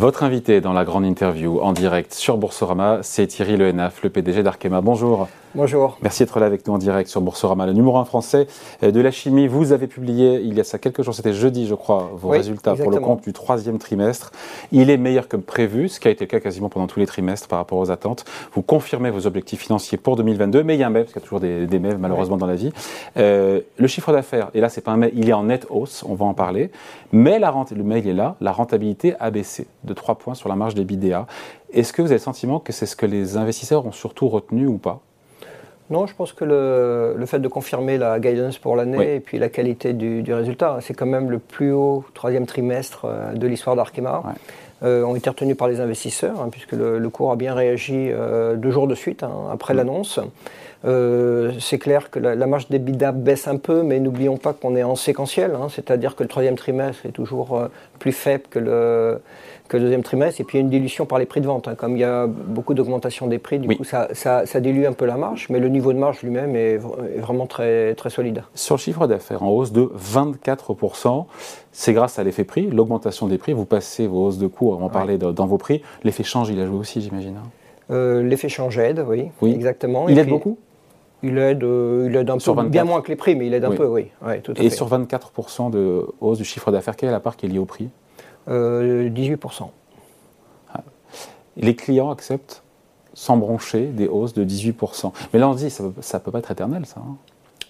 Votre invité dans la grande interview en direct sur Boursorama, c'est Thierry Lehenaf, le PDG d'Arkema. Bonjour. Bonjour. Merci d'être là avec nous en direct sur Boursorama, le numéro 1 français euh, de la chimie. Vous avez publié il y a ça quelques jours, c'était jeudi je crois, vos résultats pour le compte du troisième trimestre. Il est meilleur que prévu, ce qui a été le cas quasiment pendant tous les trimestres par rapport aux attentes. Vous confirmez vos objectifs financiers pour 2022, mais il y a un mais, parce qu'il y a toujours des, des mais malheureusement dans la vie. Euh, le chiffre d'affaires, et là c'est pas un mais, il est en nette hausse, on va en parler, mais la rente, le mail est là, la rentabilité a baissé de 3 points sur la marge des BDA. Est-ce que vous avez le sentiment que c'est ce que les investisseurs ont surtout retenu ou pas? Non, je pense que le, fait de confirmer la guidance pour l'année et puis la qualité du, résultat, c'est quand même le plus haut troisième trimestre euh, de l'histoire d'Arkema. Euh, ont été retenus par les investisseurs, hein, puisque le, cours a bien réagi euh, deux jours de suite hein, après mm. l'annonce. C'est clair que la, marge des bidas baisse un peu, mais n'oublions pas qu'on est en séquentiel, hein, c'est-à-dire que le troisième trimestre est toujours plus faible que le, que le deuxième trimestre. Et puis il y a une dilution par les prix de vente. Hein. Comme il y a beaucoup d'augmentation des prix, du coup ça, ça, dilue un peu la marge, mais le niveau de marge lui-même est, vraiment très, très solide. Sur le chiffre d'affaires en hausse de 24%, c'est grâce à l'effet prix, l'augmentation des prix. Vous passez vos hausses de coûts, on en parlait dans vos prix. L'effet change, il a joué aussi, j'imagine. Hein. Euh, l'effet change aide, oui, oui. exactement. Il aide beaucoup? Il aide, euh, il aide un peu, bien moins que les prix, mais il aide un peu, oui. tout à Et sur 24% de hausse du chiffre d'affaires, quelle est la part qui est liée au prix? 18%. Euh, ah. Les clients acceptent sans broncher des hausses de 18%. Mais là, on se dit, ça ne peut pas être éternel, ça. Hein.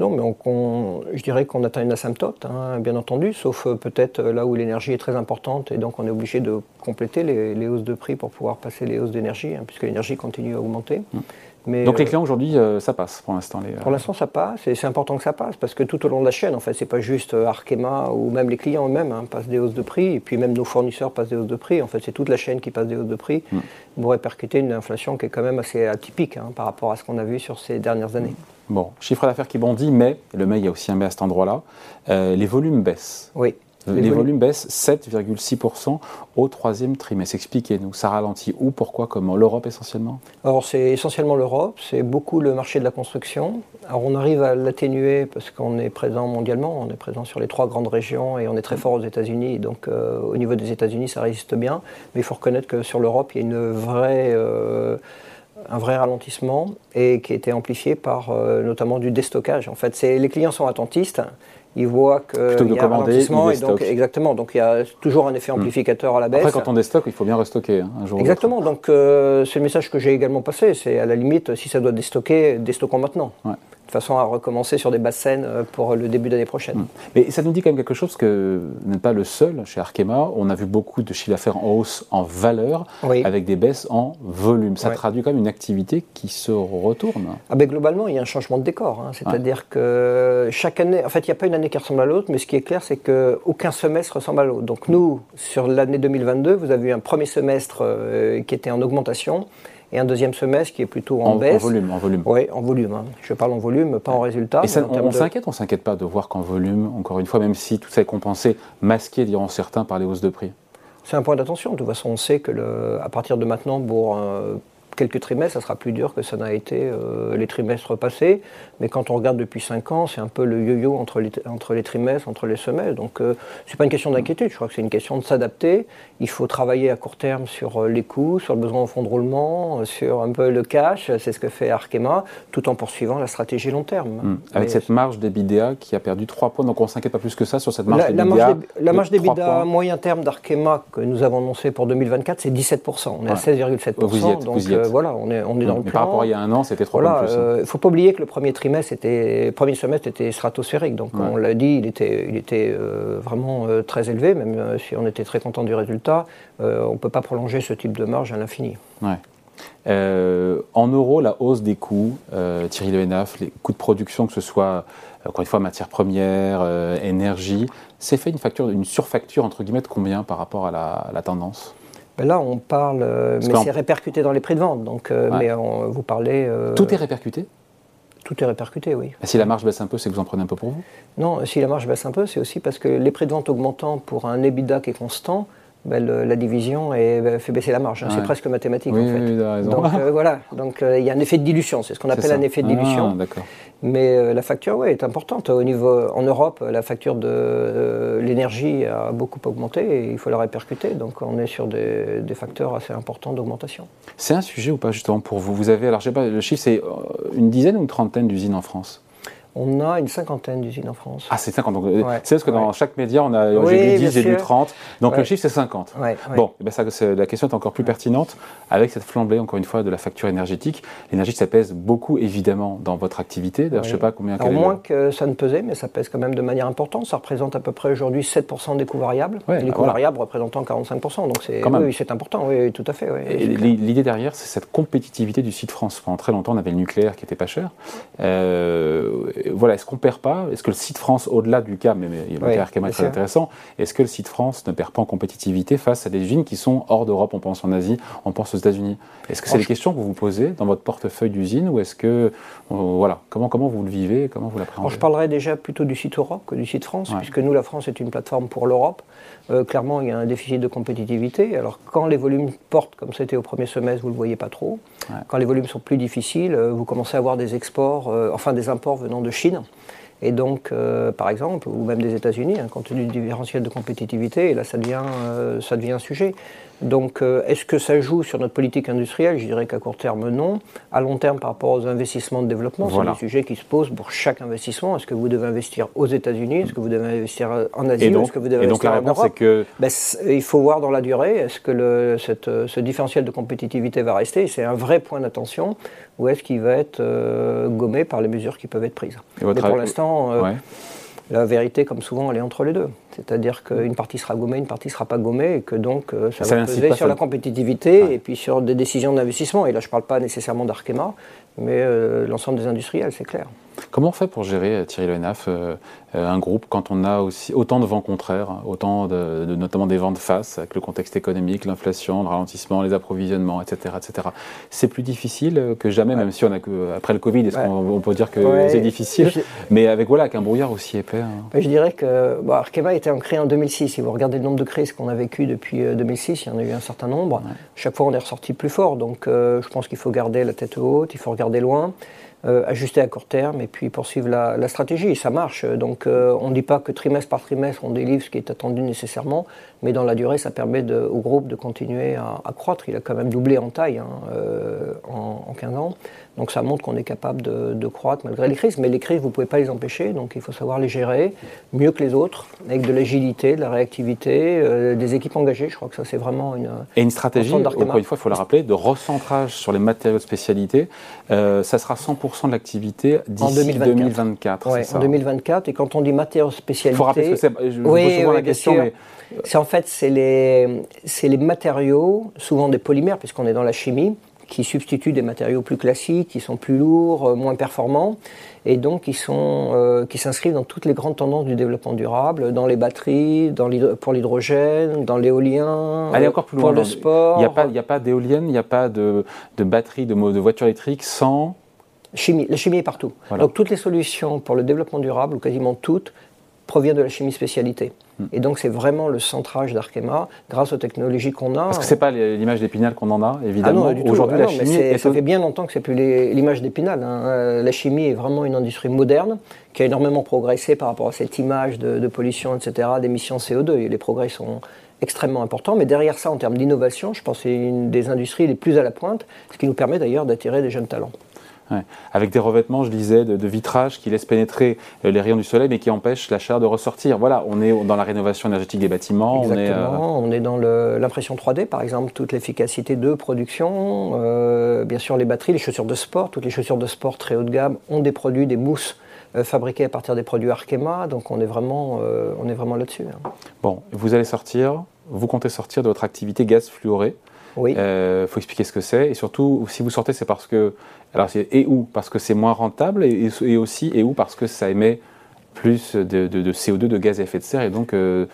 Non, mais je dirais qu'on atteint une asymptote, hein, bien entendu, sauf euh, peut-être là où l'énergie est très importante et donc on est obligé de compléter les, hausses de prix pour pouvoir passer les hausses d'énergie, hein, puisque l'énergie continue à augmenter. Mmh. Donc les euh, clients aujourd'hui, euh, ça passe pour l'instant les, Pour l'instant, ça passe et c'est important que ça passe parce que tout au long de la chaîne, en fait, c'est pas juste euh, Arkema ou même les clients eux-mêmes hein, passent des hausses de prix et puis même nos fournisseurs passent des hausses de prix. En fait, c'est toute la chaîne qui passe des hausses de prix. Mm. Vous répercutez une inflation qui est quand même assez atypique hein, par rapport à ce qu'on a vu sur ces dernières années. Bon, chiffre d'affaires qui bondit, mais le mais il y a aussi un mais à cet endroit-là. les volumes baissent. Oui. Les, volumes baissent 7,6% au troisième trimestre. Expliquez-nous, ça ralentit où, pourquoi, comment L'Europe essentiellement? Alors c'est essentiellement l'Europe, c'est beaucoup le marché de la construction. Alors on arrive à l'atténuer parce qu'on est présent mondialement, on est présent sur les trois grandes régions et on est très fort aux États-Unis. Donc euh, au niveau des États-Unis, ça résiste bien. Mais il faut reconnaître que sur l'Europe, il y a une vraie... Euh, un vrai ralentissement et qui a été amplifié par euh, notamment du déstockage. En fait, les clients sont attentistes ils voient qu'il y a un ralentissement. Et donc, exactement. Donc il y a toujours un effet hmm. amplificateur à la baisse. Après, quand on déstocke, il faut bien restocker hein, un jour. Exactement. Donc euh, c'est le message que j'ai également passé. C'est à la limite, si ça doit déstocker, déstockons maintenant. Ouais façon à recommencer sur des basses scènes euh, pour le début d'année prochaine. Hmm. Mais ça nous dit quand même quelque chose que n'êtes pas le seul chez Arkema. On a vu beaucoup de chiffres d'affaires en hausse en valeur avec des baisses en volume. Ça traduit quand même une activité qui se retourne. Ah ben globalement, il y a un changement de décor. Hein. C'est-à-dire que chaque année, en fait, il n'y a pas une année qui ressemble à l'autre, mais ce qui est clair, c'est qu'aucun semestre ressemble à l'autre. Donc nous, sur l'année 2022, vous avez eu un premier semestre euh, qui était en augmentation et un deuxième semestre qui est plutôt en, baisse. En volume, en volume. Oui, en volume. Hein. Je parle en volume, pas en résultat. Et ça, on, s'inquiète, on s'inquiète pas de voir qu'en volume, encore une fois, même si tout ça est compensé, masqué, diront certains, par les hausses de prix. C'est un point d'attention. De toute façon, on sait que le, à partir de maintenant, pour quelques trimestres, ça sera plus dur que ça n'a été euh, les trimestres passés. Mais quand on regarde depuis 5 ans, c'est un peu le yo-yo entre les, entre les trimestres, entre les semestres. Donc, euh, ce n'est pas une question d'inquiétude. Je crois que c'est une question de s'adapter. Il faut travailler à court terme sur euh, les coûts, sur le besoin au fonds de roulement, sur un peu le cash. C'est ce que fait Arkema, tout en poursuivant la stratégie long terme. Mmh. Avec cette marge d'EBITDA qui a perdu 3 points, donc on ne s'inquiète pas plus que ça sur cette marge d'EBITDA. La, la marge d'EBITDA moyen terme d'Arkema que nous avons annoncé pour 2024, c'est 17%. On est à 16,7%. Euh, voilà, on est, on est dans le Par rapport à il y a un an, c'était trop voilà, Il ne faut pas oublier que le premier trimestre, était, premier semestre était stratosphérique. Donc on l'a dit, il était, il était euh, vraiment euh, très élevé, même si on était très content du résultat. on ne peut pas prolonger ce type de marge à l'infini. Ouais. en euros, la hausse des coûts, Thierry Lehenaf, les coûts de production, que ce soit, encore une fois, matières premières, énergie, c'est fait une, facture, une surfacture, entre guillemets, de combien par rapport à la tendance? Là, on parle, euh, mais c'est répercuté dans les prix de vente. Donc, euh, mais vous parlez. Euh, tout est répercuté. Tout est répercuté, oui. si la marge baisse un peu, c'est que vous en prenez un peu pour vous? Non, si la marge baisse un peu, c'est aussi parce que les prix de vente augmentant pour un EBITDA qui est constant, ben, la division et, ben, fait baisser la marge. Hein. C'est presque mathématique en fait. Oui, raison. Donc voilà, donc il y a un effet de dilution, c'est ce qu'on appelle un effet de dilution. Ah, Mais la facture, oui, est importante. Au niveau, en Europe, la facture de l'énergie a beaucoup augmenté et il faut la répercuter. Donc on est sur des, des facteurs assez importants d'augmentation. C'est un sujet ou pas justement pour vous? Vous avez, alors je sais pas, le chiffre c'est une dizaine ou une trentaine d'usines en France? On a une cinquantaine d'usines en France. Ah, c'est 50. Euh, c'est parce que dans chaque média, on a j'ai lu 10, j'ai lu 30. Donc le chiffre, c'est 50. bon, eh ben ça, la question est encore plus pertinente. Avec cette flambée, encore une fois, de la facture énergétique, l'énergie, ça pèse beaucoup, évidemment, dans votre activité. D'ailleurs, je ne sais pas combien... Alors, moins que ça ne pesait, mais ça pèse quand même de manière importante. Ça représente à peu près aujourd'hui 7% des coûts variables. et les bah coûts variables représentant 45%. Donc c'est oui, important, oui, tout à fait. L'idée derrière, c'est cette compétitivité du site France. Pendant très longtemps, on avait le nucléaire qui n'était pas cher. Euh, voilà, est-ce qu'on perd pas? Est-ce que le site France, au-delà du cas, mais, le cas Arkema est très intéressant, est-ce que le site France ne perd pas en compétitivité face à des usines qui sont hors d'Europe? On pense en Asie, on pense aux États-Unis. Est-ce que c'est des questions que vous vous posez dans votre portefeuille d'usine ou est-ce que, euh, voilà, comment, comment vous le vivez? Comment vous l'appréhendez? Je parlerai déjà plutôt du site Europe que du site France, puisque nous, la France est une plateforme pour l'Europe. Euh, clairement, il y a un déficit de compétitivité. Alors, quand les volumes portent, comme c'était au premier semestre, vous ne le voyez pas trop. Quand les volumes sont plus difficiles, euh, vous commencez à avoir des exports, enfin des imports venant de Chine. Et donc, par exemple, ou même des États-Unis, hein, compte tenu du différentiel de compétitivité, et là, ça devient, ça devient un sujet. Donc, euh, est-ce que ça joue sur notre politique industrielle? Je dirais qu'à court terme, non. À long terme, par rapport aux investissements de développement, c'est un sujet qui se pose pour chaque investissement. Est-ce que vous devez investir aux États-Unis? Est-ce que vous devez investir en Asie Est-ce que vous devez et donc la réponse, c'est que ben, il faut voir dans la durée. Est-ce que le, cette, ce différentiel de compétitivité va rester? C'est un vrai point d'attention. Ou est-ce qu'il va être euh, gommé par les mesures qui peuvent être prises? Mais pour l'instant. Euh, la vérité, comme souvent, elle est entre les deux. C'est-à-dire qu'une partie sera gommée, une partie ne sera pas gommée, et que donc euh, ça, va peser sur la compétitivité et puis sur des décisions d'investissement. Et là, je ne parle pas nécessairement d'Arkema, mais euh, l'ensemble des industriels, c'est clair. Comment on fait pour gérer, euh, Thierry Lenaf, euh, un groupe quand on a aussi autant de vents contraires, autant de, notamment des vents de face avec le contexte économique, l'inflation, le ralentissement, les approvisionnements, etc. etc. C'est plus difficile que jamais, même si on a que, après le Covid, est-ce qu'on peut dire que c'est difficile? Mais avec, voilà, avec un brouillard aussi épais. Hein. Je dirais que bon, Arkema a été créé en 2006. Si vous regardez le nombre de crises qu'on a vécues depuis 2006, il y en a eu un certain nombre. Chaque fois, on est ressorti plus fort. Donc, je pense qu'il faut garder la tête haute, il faut regarder loin. Euh, ajuster à court terme et puis poursuivre la, stratégie. Ça marche. Donc euh, on ne dit pas que trimestre par trimestre on délivre ce qui est attendu nécessairement, mais dans la durée ça permet au groupe de continuer à, croître. Il a quand même doublé en taille hein, euh, en, en, 15 ans. Donc ça montre qu'on est capable de, croître malgré les crises. Mais les crises, vous ne pouvez pas les empêcher, donc il faut savoir les gérer mieux que les autres, avec de l'agilité, de la réactivité, euh, des équipes engagées. Je crois que ça, c'est vraiment une. Et une stratégie, encore une fois, il faut la rappeler, de recentrage sur les matériaux de spécialité. Euh, ça sera 100% de l'activité d'ici 2024. Oui, en 2024. Et quand on dit matériaux de spécialité. Il faut rappeler ce que c'est. Je vous oui, souvent la question, mais. C'est en fait, c'est les, les matériaux, souvent des polymères, puisqu'on est dans la chimie, qui substituent des matériaux plus classiques, qui sont plus lourds, euh, moins performants, et donc qui sont euh, qui s'inscrivent dans toutes les grandes tendances du développement durable, dans les batteries, dans pour l'hydrogène, dans l'éolien, encore plus loin, pour le sport. Il n'y a pas, d'éolienne, il n'y a pas de, de batterie de, de voiture électrique sans chimie. La chimie est partout. Donc toutes les solutions pour le développement durable, ou quasiment toutes, proviennent de la chimie spécialité. Et donc c'est vraiment le centrage d'Arkema grâce aux technologies qu'on a. Parce que c'est pas l'image d'Épinal qu'on en a, évidemment. Ah Aujourd'hui, ah la chimie. ça fait bien longtemps que c'est plus l'image d'Épinal. Hein. Euh, la chimie est vraiment une industrie moderne qui a énormément progressé par rapport à cette image de, pollution, etc., d'émissions CO2. les progrès sont extrêmement importants. Mais derrière ça, en termes d'innovation, je pense que c'est une des industries les plus à la pointe, ce qui nous permet d'ailleurs d'attirer des jeunes talents. Avec des revêtements, je disais, de, vitrage qui laissent pénétrer euh, les rayons du soleil, mais qui empêchent la chaleur de ressortir. Voilà, on est dans la rénovation énergétique des bâtiments. Exactement. On est, euh, dans l'impression 3D, par exemple, toute l'efficacité de production. Euh, bien sûr, les batteries, les chaussures de sport. Toutes les chaussures de sport très haut de gamme ont des produits, des mousses fabriqués à partir des produits Arkema. Donc, on est vraiment, on est vraiment là-dessus. Hein. Bon, vous allez sortir. Vous comptez sortir de votre activité gaz fluoré. Oui. Il euh, faut expliquer ce que c'est. Et surtout, si vous sortez, c'est parce que. Alors, et où Parce que c'est moins rentable, et, et, aussi, et où Parce que ça émet plus de, CO2, de gaz à effet de serre, et donc euh,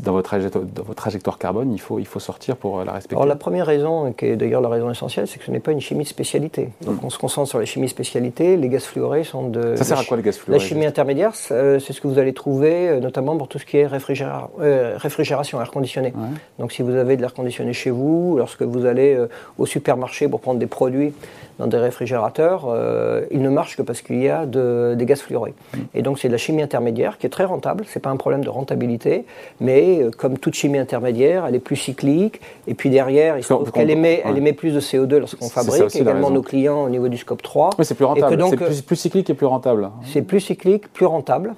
dans, votre trajectoire, dans votre trajectoire carbone, il faut, il faut sortir pour euh, la respecter. Alors la première raison, qui est d'ailleurs la raison essentielle, c'est que ce n'est pas une chimie de spécialité. Donc hmm. on se concentre sur la chimie spécialité, les gaz fluorés sont de... Ça sert à quoi les gaz fluorés La chimie intermédiaire, c'est ce que vous allez trouver notamment pour tout ce qui est réfrigération, air conditionné. Donc si vous avez de l'air conditionné chez vous, lorsque vous allez au supermarché pour prendre des produits, dans des réfrigérateurs, euh, il ne marche que parce qu'il y a des gaz fluorés. Et donc c'est de la chimie intermédiaire qui est très rentable, c'est pas un problème de rentabilité, mais euh, comme toute chimie intermédiaire, elle est plus cyclique, et puis derrière, il se trouve qu'elle émet, elle émet plus de CO2 lorsqu'on fabrique, également nos clients au niveau du scope 3. Oui, c'est plus rentable, c'est plus, plus, cyclique et plus rentable. C'est plus cyclique, plus rentable.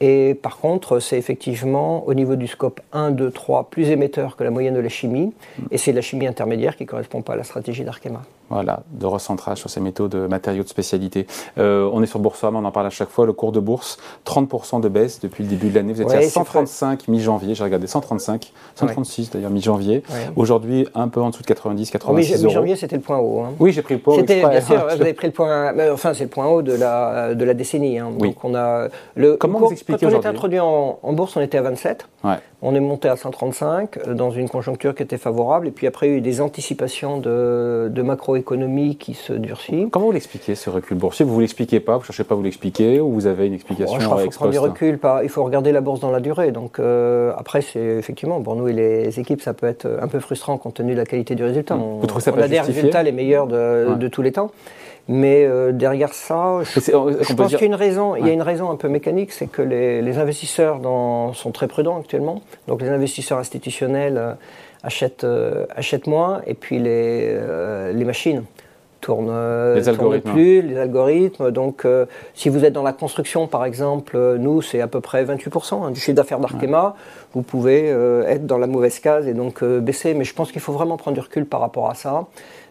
Et par contre, c'est effectivement au niveau du scope 1, 2, 3 plus émetteur que la moyenne de la chimie. Et c'est la chimie intermédiaire qui ne correspond pas à la stratégie d'Arkema. Voilà, de recentrage sur ces métaux de matériaux de spécialité. Euh, on est sur Boursorama, on en parle à chaque fois. Le cours de bourse, 30% de baisse depuis le début de l'année. Vous étiez à 135 mi-janvier, j'ai regardé 135, 136 d'ailleurs mi-janvier. Aujourd'hui, un peu en dessous de 90, 86 oui, Mi-janvier, c'était le point haut. Hein. Oui, j'ai pris le point haut. Bien sûr, vous avez pris le point. Enfin, c'est le point haut de la, de la décennie. Hein. Oui. Donc, on a le, Comment vous expliquez Quand on était introduit en, en, bourse, on était à 27. Ouais. On est monté à 135 euh, dans une conjoncture qui était favorable. Et puis après, il y a eu des anticipations de, de macroéconomie qui se durcit. Comment vous l'expliquez ce recul boursier? Vous ne l'expliquez pas, vous ne cherchez pas à vous l'expliquer ou vous avez une explication bon, Il faut prendre du recul, il faut regarder la bourse dans la durée. Donc euh, après, c'est effectivement, pour nous et les équipes, ça peut être un peu frustrant compte tenu de la qualité du résultat. On, vous trouvez ça on a des résultats les meilleurs de, de tous les temps. Mais euh, derrière ça, je, je pense qu'il y a une raison. Il y a une raison un peu mécanique, c'est que les, les investisseurs dans, sont très prudents actuellement. Donc les investisseurs institutionnels euh, achètent, euh, achètent moins, et puis les, les machines tournent, les tournent plus, les algorithmes. Donc, si vous êtes dans la construction, par exemple, nous, c'est à peu près 28% hein, du chiffre d'affaires d'Arkema. Vous pouvez être dans la mauvaise case et donc baisser. Mais je pense qu'il faut vraiment prendre du recul par rapport à ça.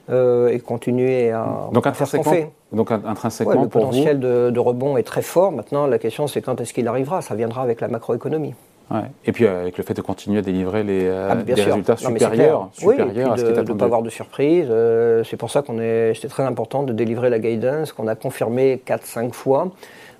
Euh, et continuer à, donc à faire ce qu'on fait. Donc intrinsèquement, le potentiel de, rebond est très fort. Maintenant, la question c'est quand est-ce qu'il arrivera? Ça viendra avec la macroéconomie. Ouais. Et puis euh, avec le fait de continuer à délivrer les, euh, ah, des résultats supérieurs, supérieurs à ce qui est attendu. De ne pas avoir de surprise. c'est pour ça qu'on est. C'était très important de délivrer la guidance qu'on a confirmé 4-5 fois.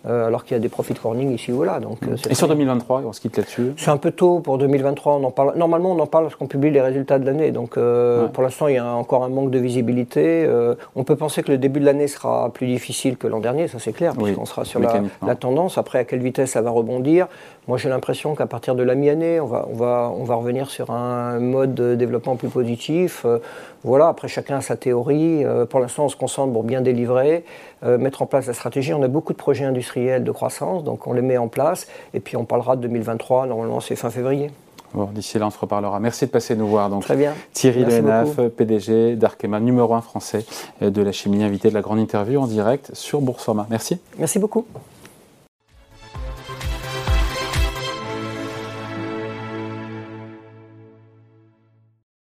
Euh, alors qu'il y a des profit warning ici ou là. Donc, euh, Et sur 2023, on se quitte là-dessus? C'est un peu tôt pour 2023. On en parle, normalement, on en parle lorsqu'on publie les résultats de l'année. Donc euh, pour l'instant, il y a encore un manque de visibilité. on peut penser que le début de l'année sera plus difficile que l'an dernier, ça c'est clair, puisqu'on sera sur la, tendance. Après, à quelle vitesse ça va rebondir? Moi, j'ai l'impression qu'à partir de la mi-année, on va, on, va, on va revenir sur un mode de développement plus positif. voilà, après, chacun a sa théorie. pour l'instant, on se concentre pour bien délivrer, mettre en place la stratégie. On a beaucoup de projets industriels de croissance, donc on les met en place, et puis on parlera de 2023, normalement c'est fin février. Bon, d'ici là, on se reparlera. Merci de passer nous voir. Donc, Très bien. Thierry Lenaf, PDG d'Arkema, numéro 1 français de la chimie, invité de la grande interview en direct sur Boursorama. Merci. Merci beaucoup.